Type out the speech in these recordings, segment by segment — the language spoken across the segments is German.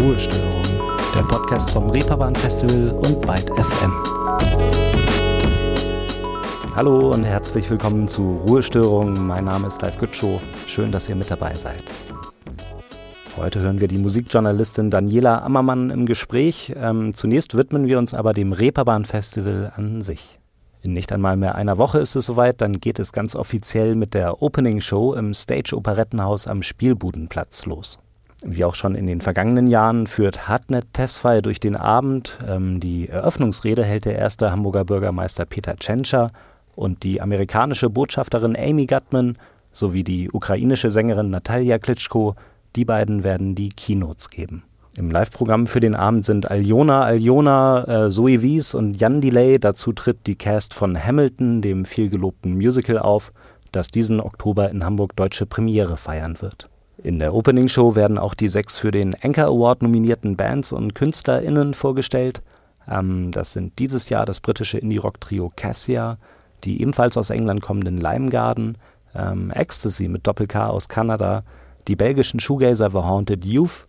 Ruhestörung, der Podcast vom Reeperbahn Festival und Byte FM. Hallo und herzlich willkommen zu Ruhestörung. Mein Name ist Live Gütschow. Schön, dass ihr mit dabei seid. Heute hören wir die Musikjournalistin Daniela Ammermann im Gespräch. Ähm, zunächst widmen wir uns aber dem Reeperbahn Festival an sich. In nicht einmal mehr einer Woche ist es soweit, dann geht es ganz offiziell mit der Opening Show im Stage Operettenhaus am Spielbudenplatz los. Wie auch schon in den vergangenen Jahren führt Hartnett Tesfaye durch den Abend. Ähm, die Eröffnungsrede hält der erste Hamburger Bürgermeister Peter Tschentscher und die amerikanische Botschafterin Amy Gutman sowie die ukrainische Sängerin Natalia Klitschko. Die beiden werden die Keynotes geben. Im Live-Programm für den Abend sind Aljona Aljona, äh, Zoe Wies und Jan Delay. Dazu tritt die Cast von Hamilton, dem vielgelobten Musical, auf, das diesen Oktober in Hamburg deutsche Premiere feiern wird. In der Opening-Show werden auch die sechs für den Anchor Award nominierten Bands und KünstlerInnen vorgestellt. Ähm, das sind dieses Jahr das britische Indie-Rock-Trio Cassia, die ebenfalls aus England kommenden Lime Garden, ähm, Ecstasy mit Doppel-K aus Kanada, die belgischen Shoegazer The Haunted Youth,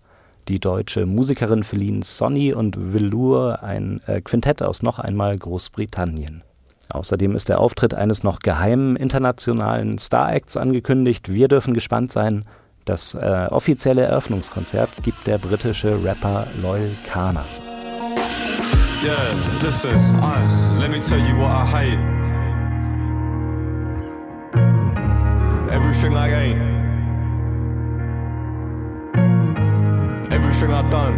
die deutsche Musikerin Feline Sonny und Velour, ein äh, Quintett aus noch einmal Großbritannien. Außerdem ist der Auftritt eines noch geheimen internationalen Star-Acts angekündigt. Wir dürfen gespannt sein. Das äh, offizielle Eröffnungskonzert gibt der britische Rapper Loyal Kana. Yeah, listen, uh, let me tell you what I hate. Everything I ain't. Everything I've done.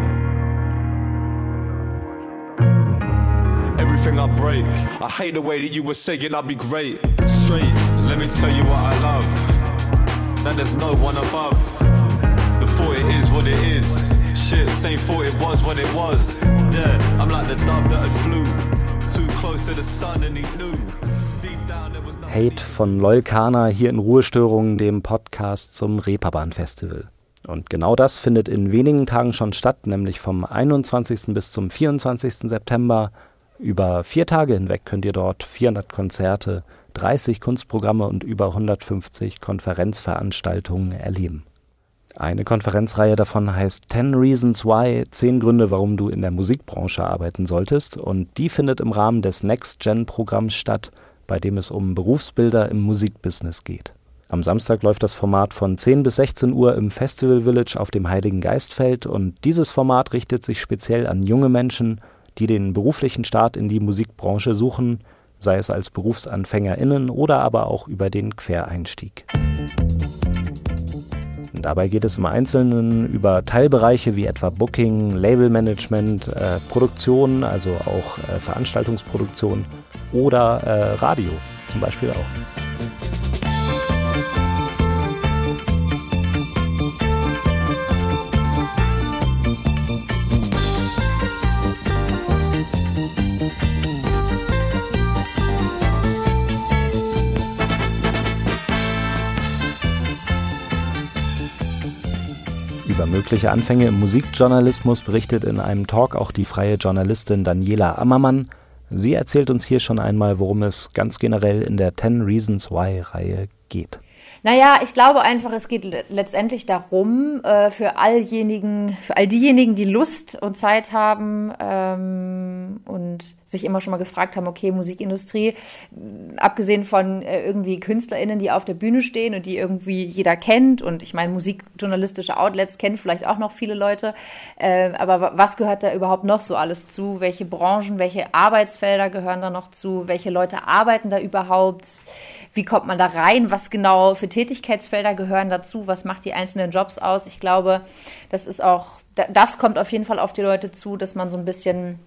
Everything I break. I hate the way that you were saying I'll be great. Straight, let me tell you what I love. That there's no one above. Before it is what it is. Shit, same thought it was what it was. Yeah, I'm like the dove that had flew. Too close to the sun and he knew. Hate von Loyal hier in Ruhestörungen, dem Podcast zum Reeperbahn Festival. Und genau das findet in wenigen Tagen schon statt, nämlich vom 21. bis zum 24. September. Über vier Tage hinweg könnt ihr dort 400 Konzerte, 30 Kunstprogramme und über 150 Konferenzveranstaltungen erleben. Eine Konferenzreihe davon heißt 10 Reasons Why, 10 Gründe, warum du in der Musikbranche arbeiten solltest. Und die findet im Rahmen des Next Gen Programms statt, bei dem es um Berufsbilder im Musikbusiness geht. Am Samstag läuft das Format von 10 bis 16 Uhr im Festival Village auf dem Heiligen Geistfeld und dieses Format richtet sich speziell an junge Menschen, die den beruflichen Start in die Musikbranche suchen, sei es als BerufsanfängerInnen oder aber auch über den Quereinstieg. Dabei geht es im Einzelnen über Teilbereiche wie etwa Booking, Labelmanagement, äh, Produktion, also auch äh, Veranstaltungsproduktion oder äh, Radio zum Beispiel auch. Mögliche Anfänge im Musikjournalismus berichtet in einem Talk auch die freie Journalistin Daniela Ammermann. Sie erzählt uns hier schon einmal, worum es ganz generell in der 10 Reasons Why-Reihe geht. Naja, ich glaube einfach, es geht letztendlich darum, äh, für all diejenigen, die Lust und Zeit haben ähm, sich immer schon mal gefragt haben, okay, Musikindustrie, abgesehen von äh, irgendwie KünstlerInnen, die auf der Bühne stehen und die irgendwie jeder kennt und ich meine, musikjournalistische Outlets kennen vielleicht auch noch viele Leute, äh, aber was gehört da überhaupt noch so alles zu? Welche Branchen, welche Arbeitsfelder gehören da noch zu? Welche Leute arbeiten da überhaupt? Wie kommt man da rein? Was genau für Tätigkeitsfelder gehören dazu? Was macht die einzelnen Jobs aus? Ich glaube, das ist auch, das kommt auf jeden Fall auf die Leute zu, dass man so ein bisschen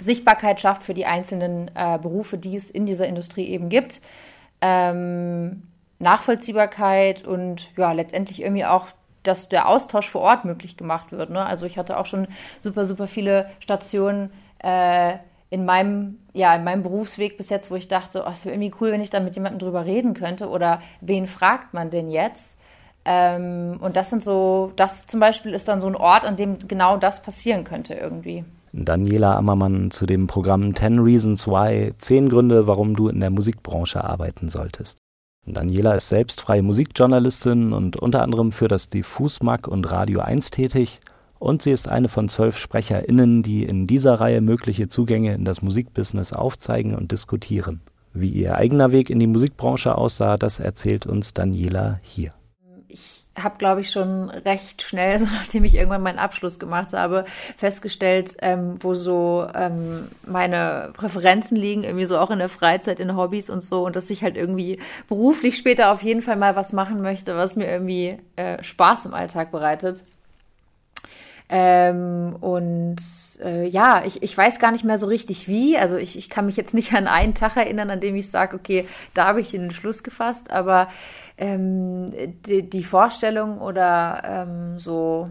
Sichtbarkeit schafft für die einzelnen äh, Berufe, die es in dieser Industrie eben gibt. Ähm, Nachvollziehbarkeit und ja, letztendlich irgendwie auch, dass der Austausch vor Ort möglich gemacht wird. Ne? Also ich hatte auch schon super, super viele Stationen äh, in meinem, ja, in meinem Berufsweg bis jetzt, wo ich dachte, oh, es wäre irgendwie cool, wenn ich da mit jemandem drüber reden könnte oder wen fragt man denn jetzt? Ähm, und das sind so, das zum Beispiel ist dann so ein Ort, an dem genau das passieren könnte irgendwie. Daniela Ammermann zu dem Programm 10 Reasons Why, 10 Gründe, warum du in der Musikbranche arbeiten solltest. Daniela ist selbst freie Musikjournalistin und unter anderem für das Diffus Mag und Radio 1 tätig und sie ist eine von zwölf SprecherInnen, die in dieser Reihe mögliche Zugänge in das Musikbusiness aufzeigen und diskutieren. Wie ihr eigener Weg in die Musikbranche aussah, das erzählt uns Daniela hier habe, glaube ich, schon recht schnell, so nachdem ich irgendwann meinen Abschluss gemacht habe, festgestellt, ähm, wo so ähm, meine Präferenzen liegen, irgendwie so auch in der Freizeit, in Hobbys und so, und dass ich halt irgendwie beruflich später auf jeden Fall mal was machen möchte, was mir irgendwie äh, Spaß im Alltag bereitet. Ähm, und äh, ja, ich, ich weiß gar nicht mehr so richtig wie. Also ich, ich kann mich jetzt nicht an einen Tag erinnern, an dem ich sage, okay, da habe ich den Schluss gefasst, aber ähm, die, die, Vorstellung oder ähm, so,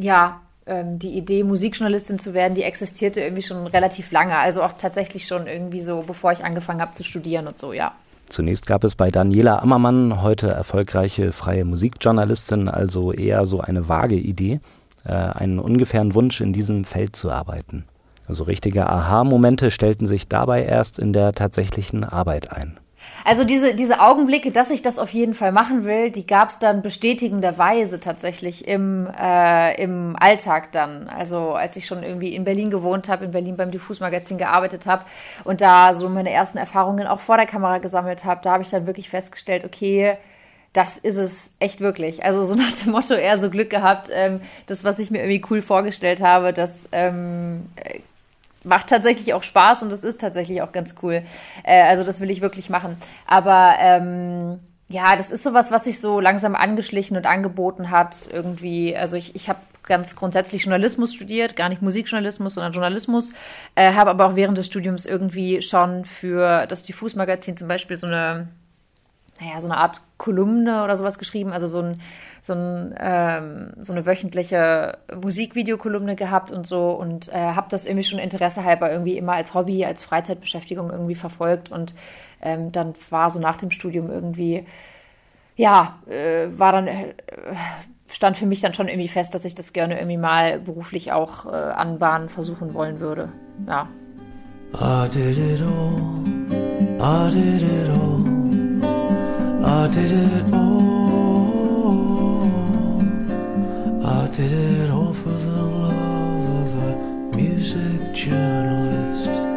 ja, ähm, die Idee, Musikjournalistin zu werden, die existierte irgendwie schon relativ lange. Also auch tatsächlich schon irgendwie so, bevor ich angefangen habe zu studieren und so, ja. Zunächst gab es bei Daniela Ammermann, heute erfolgreiche freie Musikjournalistin, also eher so eine vage Idee, äh, einen ungefähren Wunsch, in diesem Feld zu arbeiten. Also richtige Aha-Momente stellten sich dabei erst in der tatsächlichen Arbeit ein. Also diese, diese Augenblicke, dass ich das auf jeden Fall machen will, die gab es dann bestätigenderweise tatsächlich im, äh, im Alltag dann. Also als ich schon irgendwie in Berlin gewohnt habe, in Berlin beim Diffus-Magazin gearbeitet habe und da so meine ersten Erfahrungen auch vor der Kamera gesammelt habe, da habe ich dann wirklich festgestellt, okay, das ist es echt wirklich. Also so nach dem Motto eher so Glück gehabt, ähm, das, was ich mir irgendwie cool vorgestellt habe, das ähm, macht tatsächlich auch Spaß und das ist tatsächlich auch ganz cool. Äh, also das will ich wirklich machen. Aber ähm, ja, das ist sowas, was sich so langsam angeschlichen und angeboten hat irgendwie. Also ich, ich habe ganz grundsätzlich Journalismus studiert, gar nicht Musikjournalismus, sondern Journalismus, äh, habe aber auch während des Studiums irgendwie schon für das Diffus-Magazin zum Beispiel so eine, naja, so eine Art Kolumne oder sowas geschrieben, also so ein so, ein, ähm, so eine wöchentliche Musikvideokolumne gehabt und so und äh, habe das irgendwie schon Interesse halber irgendwie immer als Hobby, als Freizeitbeschäftigung irgendwie verfolgt und ähm, dann war so nach dem Studium irgendwie, ja, äh, war dann, äh, stand für mich dann schon irgendwie fest, dass ich das gerne irgendwie mal beruflich auch äh, anbahnen versuchen wollen würde. Ja. I did it all, I did it all, I did it all. I did it all for the love of a music journalist.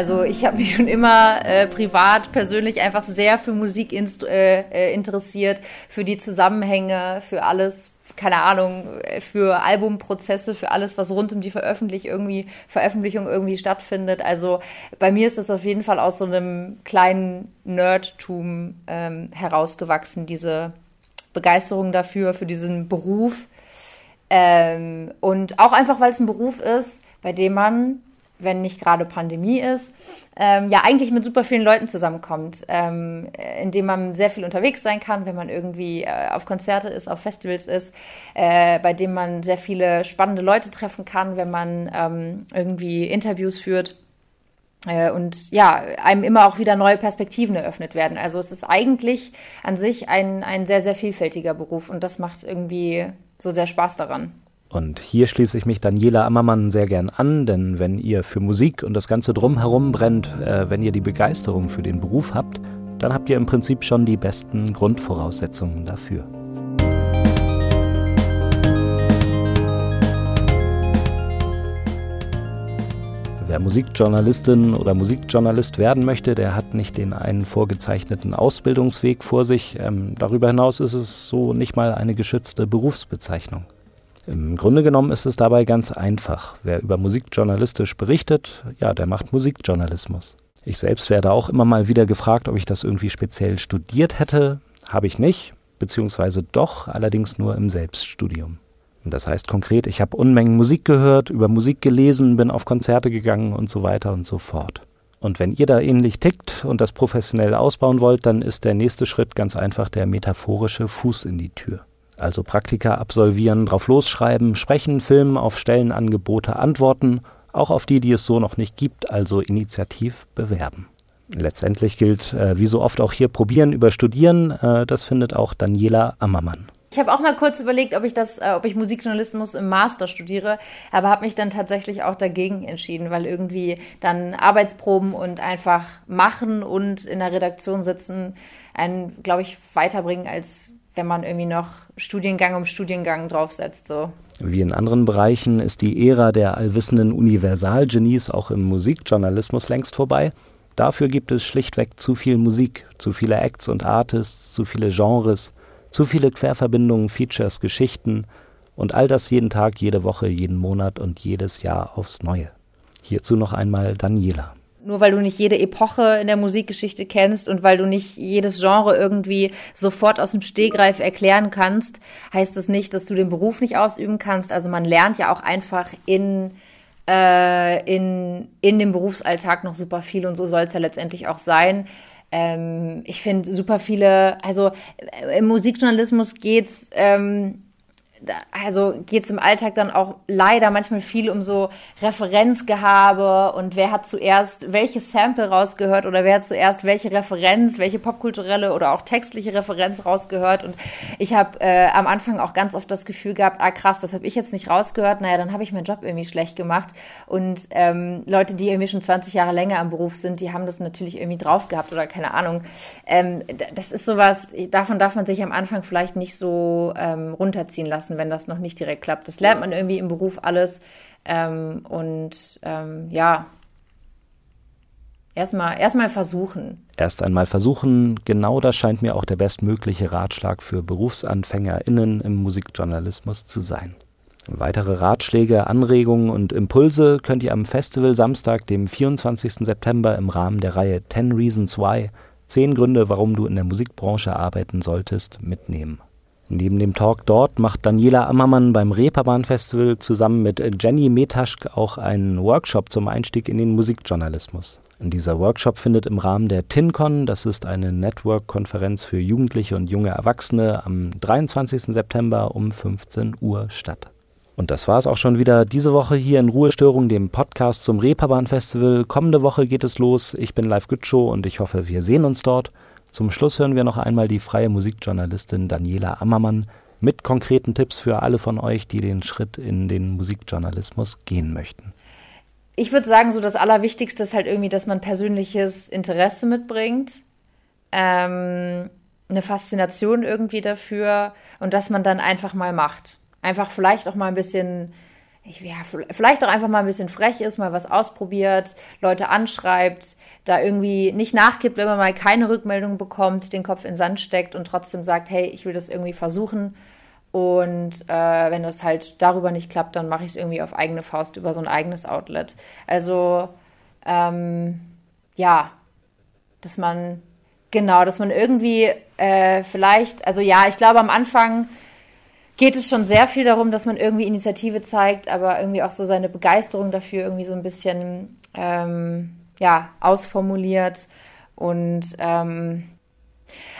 Also ich habe mich schon immer äh, privat, persönlich einfach sehr für Musik äh, äh interessiert, für die Zusammenhänge, für alles keine Ahnung, für Albumprozesse, für alles, was rund um die Veröffentlichung irgendwie, Veröffentlichung irgendwie stattfindet. Also bei mir ist das auf jeden Fall aus so einem kleinen Nerdtum ähm, herausgewachsen, diese Begeisterung dafür, für diesen Beruf. Ähm, und auch einfach, weil es ein Beruf ist, bei dem man, wenn nicht gerade Pandemie ist, ähm, ja eigentlich mit super vielen Leuten zusammenkommt, ähm, indem man sehr viel unterwegs sein kann, wenn man irgendwie äh, auf Konzerte ist, auf Festivals ist, äh, bei dem man sehr viele spannende Leute treffen kann, wenn man ähm, irgendwie Interviews führt äh, und ja, einem immer auch wieder neue Perspektiven eröffnet werden. Also es ist eigentlich an sich ein, ein sehr, sehr vielfältiger Beruf und das macht irgendwie so sehr Spaß daran. Und hier schließe ich mich Daniela Ammermann sehr gern an, denn wenn ihr für Musik und das Ganze drumherum brennt, äh, wenn ihr die Begeisterung für den Beruf habt, dann habt ihr im Prinzip schon die besten Grundvoraussetzungen dafür. Wer Musikjournalistin oder Musikjournalist werden möchte, der hat nicht den einen vorgezeichneten Ausbildungsweg vor sich. Ähm, darüber hinaus ist es so nicht mal eine geschützte Berufsbezeichnung. Im Grunde genommen ist es dabei ganz einfach. Wer über musikjournalistisch berichtet, ja, der macht Musikjournalismus. Ich selbst werde auch immer mal wieder gefragt, ob ich das irgendwie speziell studiert hätte. Habe ich nicht, beziehungsweise doch, allerdings nur im Selbststudium. Das heißt konkret, ich habe Unmengen Musik gehört, über Musik gelesen, bin auf Konzerte gegangen und so weiter und so fort. Und wenn ihr da ähnlich tickt und das professionell ausbauen wollt, dann ist der nächste Schritt ganz einfach der metaphorische Fuß in die Tür also Praktika absolvieren, drauf losschreiben, sprechen, filmen, auf Stellenangebote antworten, auch auf die, die es so noch nicht gibt, also initiativ bewerben. Letztendlich gilt, äh, wie so oft auch hier, probieren über studieren. Äh, das findet auch Daniela Ammermann. Ich habe auch mal kurz überlegt, ob ich das, äh, ob ich Musikjournalismus im Master studiere, aber habe mich dann tatsächlich auch dagegen entschieden, weil irgendwie dann Arbeitsproben und einfach machen und in der Redaktion sitzen einen, glaube ich, weiterbringen, als wenn man irgendwie noch Studiengang um Studiengang draufsetzt. So. Wie in anderen Bereichen ist die Ära der allwissenden Universalgenies auch im Musikjournalismus längst vorbei. Dafür gibt es schlichtweg zu viel Musik, zu viele Acts und Artists, zu viele Genres, zu viele Querverbindungen, Features, Geschichten und all das jeden Tag, jede Woche, jeden Monat und jedes Jahr aufs Neue. Hierzu noch einmal Daniela. Nur weil du nicht jede Epoche in der Musikgeschichte kennst und weil du nicht jedes Genre irgendwie sofort aus dem Stehgreif erklären kannst, heißt das nicht, dass du den Beruf nicht ausüben kannst. Also man lernt ja auch einfach in, äh, in, in dem Berufsalltag noch super viel und so soll es ja letztendlich auch sein. Ähm, ich finde super viele, also äh, im Musikjournalismus geht's ähm, also geht es im Alltag dann auch leider manchmal viel um so Referenzgehabe und wer hat zuerst welches Sample rausgehört oder wer hat zuerst welche Referenz, welche popkulturelle oder auch textliche Referenz rausgehört. Und ich habe äh, am Anfang auch ganz oft das Gefühl gehabt, ah krass, das habe ich jetzt nicht rausgehört, naja, dann habe ich meinen Job irgendwie schlecht gemacht. Und ähm, Leute, die irgendwie schon 20 Jahre länger im Beruf sind, die haben das natürlich irgendwie drauf gehabt oder keine Ahnung. Ähm, das ist sowas, davon darf man sich am Anfang vielleicht nicht so ähm, runterziehen lassen lassen, wenn das noch nicht direkt klappt. Das lernt man irgendwie im Beruf alles. Ähm, und ähm, ja, erstmal erstmal versuchen. Erst einmal versuchen, genau das scheint mir auch der bestmögliche Ratschlag für BerufsanfängerInnen im Musikjournalismus zu sein. Weitere Ratschläge, Anregungen und Impulse könnt ihr am Festival Samstag, dem 24. September im Rahmen der Reihe 10 Reasons Why, 10 Gründe, warum du in der Musikbranche arbeiten solltest, mitnehmen. Neben dem Talk dort macht Daniela Ammermann beim Reeperbahn Festival zusammen mit Jenny Metaschk auch einen Workshop zum Einstieg in den Musikjournalismus. Dieser Workshop findet im Rahmen der TINCON, das ist eine Network-Konferenz für Jugendliche und junge Erwachsene, am 23. September um 15 Uhr statt. Und das war es auch schon wieder diese Woche hier in Ruhestörung, dem Podcast zum Reeperbahn Festival. Kommende Woche geht es los. Ich bin Live Gütschow und ich hoffe, wir sehen uns dort. Zum Schluss hören wir noch einmal die freie Musikjournalistin Daniela Ammermann mit konkreten Tipps für alle von euch, die den Schritt in den Musikjournalismus gehen möchten. Ich würde sagen, so das Allerwichtigste ist halt irgendwie, dass man persönliches Interesse mitbringt, ähm, eine Faszination irgendwie dafür und dass man dann einfach mal macht. Einfach vielleicht auch mal ein bisschen ich, ja, vielleicht auch einfach mal ein bisschen frech ist, mal was ausprobiert, Leute anschreibt, da irgendwie nicht nachgibt, wenn man mal keine Rückmeldung bekommt, den Kopf in den Sand steckt und trotzdem sagt, hey, ich will das irgendwie versuchen. Und äh, wenn das halt darüber nicht klappt, dann mache ich es irgendwie auf eigene Faust über so ein eigenes Outlet. Also ähm, ja, dass man genau, dass man irgendwie äh, vielleicht, also ja, ich glaube am Anfang geht es schon sehr viel darum, dass man irgendwie Initiative zeigt, aber irgendwie auch so seine Begeisterung dafür irgendwie so ein bisschen ähm, ja, ausformuliert. Und ähm,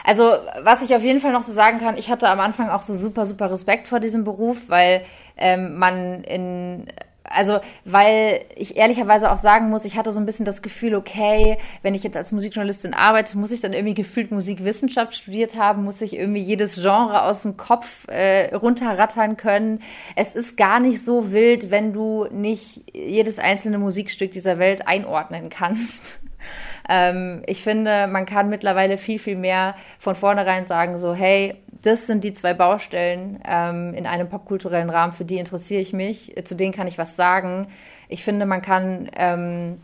also, was ich auf jeden Fall noch so sagen kann, ich hatte am Anfang auch so super, super Respekt vor diesem Beruf, weil ähm, man in also, weil ich ehrlicherweise auch sagen muss, ich hatte so ein bisschen das Gefühl, okay, wenn ich jetzt als Musikjournalistin arbeite, muss ich dann irgendwie gefühlt Musikwissenschaft studiert haben, muss ich irgendwie jedes Genre aus dem Kopf äh, runterrattern können. Es ist gar nicht so wild, wenn du nicht jedes einzelne Musikstück dieser Welt einordnen kannst. ähm, ich finde, man kann mittlerweile viel, viel mehr von vornherein sagen, so, hey, das sind die zwei Baustellen ähm, in einem popkulturellen Rahmen, für die interessiere ich mich, zu denen kann ich was sagen. Ich finde, man kann, ähm,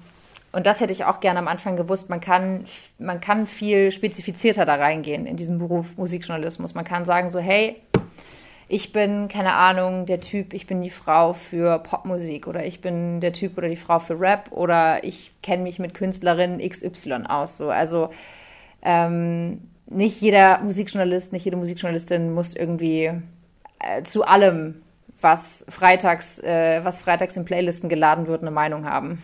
und das hätte ich auch gerne am Anfang gewusst, man kann, man kann viel spezifizierter da reingehen in diesen Beruf Musikjournalismus. Man kann sagen so, hey, ich bin, keine Ahnung, der Typ, ich bin die Frau für Popmusik oder ich bin der Typ oder die Frau für Rap oder ich kenne mich mit Künstlerinnen XY aus. So. Also ähm, nicht jeder Musikjournalist, nicht jede Musikjournalistin muss irgendwie äh, zu allem, was freitags, äh, was freitags in Playlisten geladen wird, eine Meinung haben.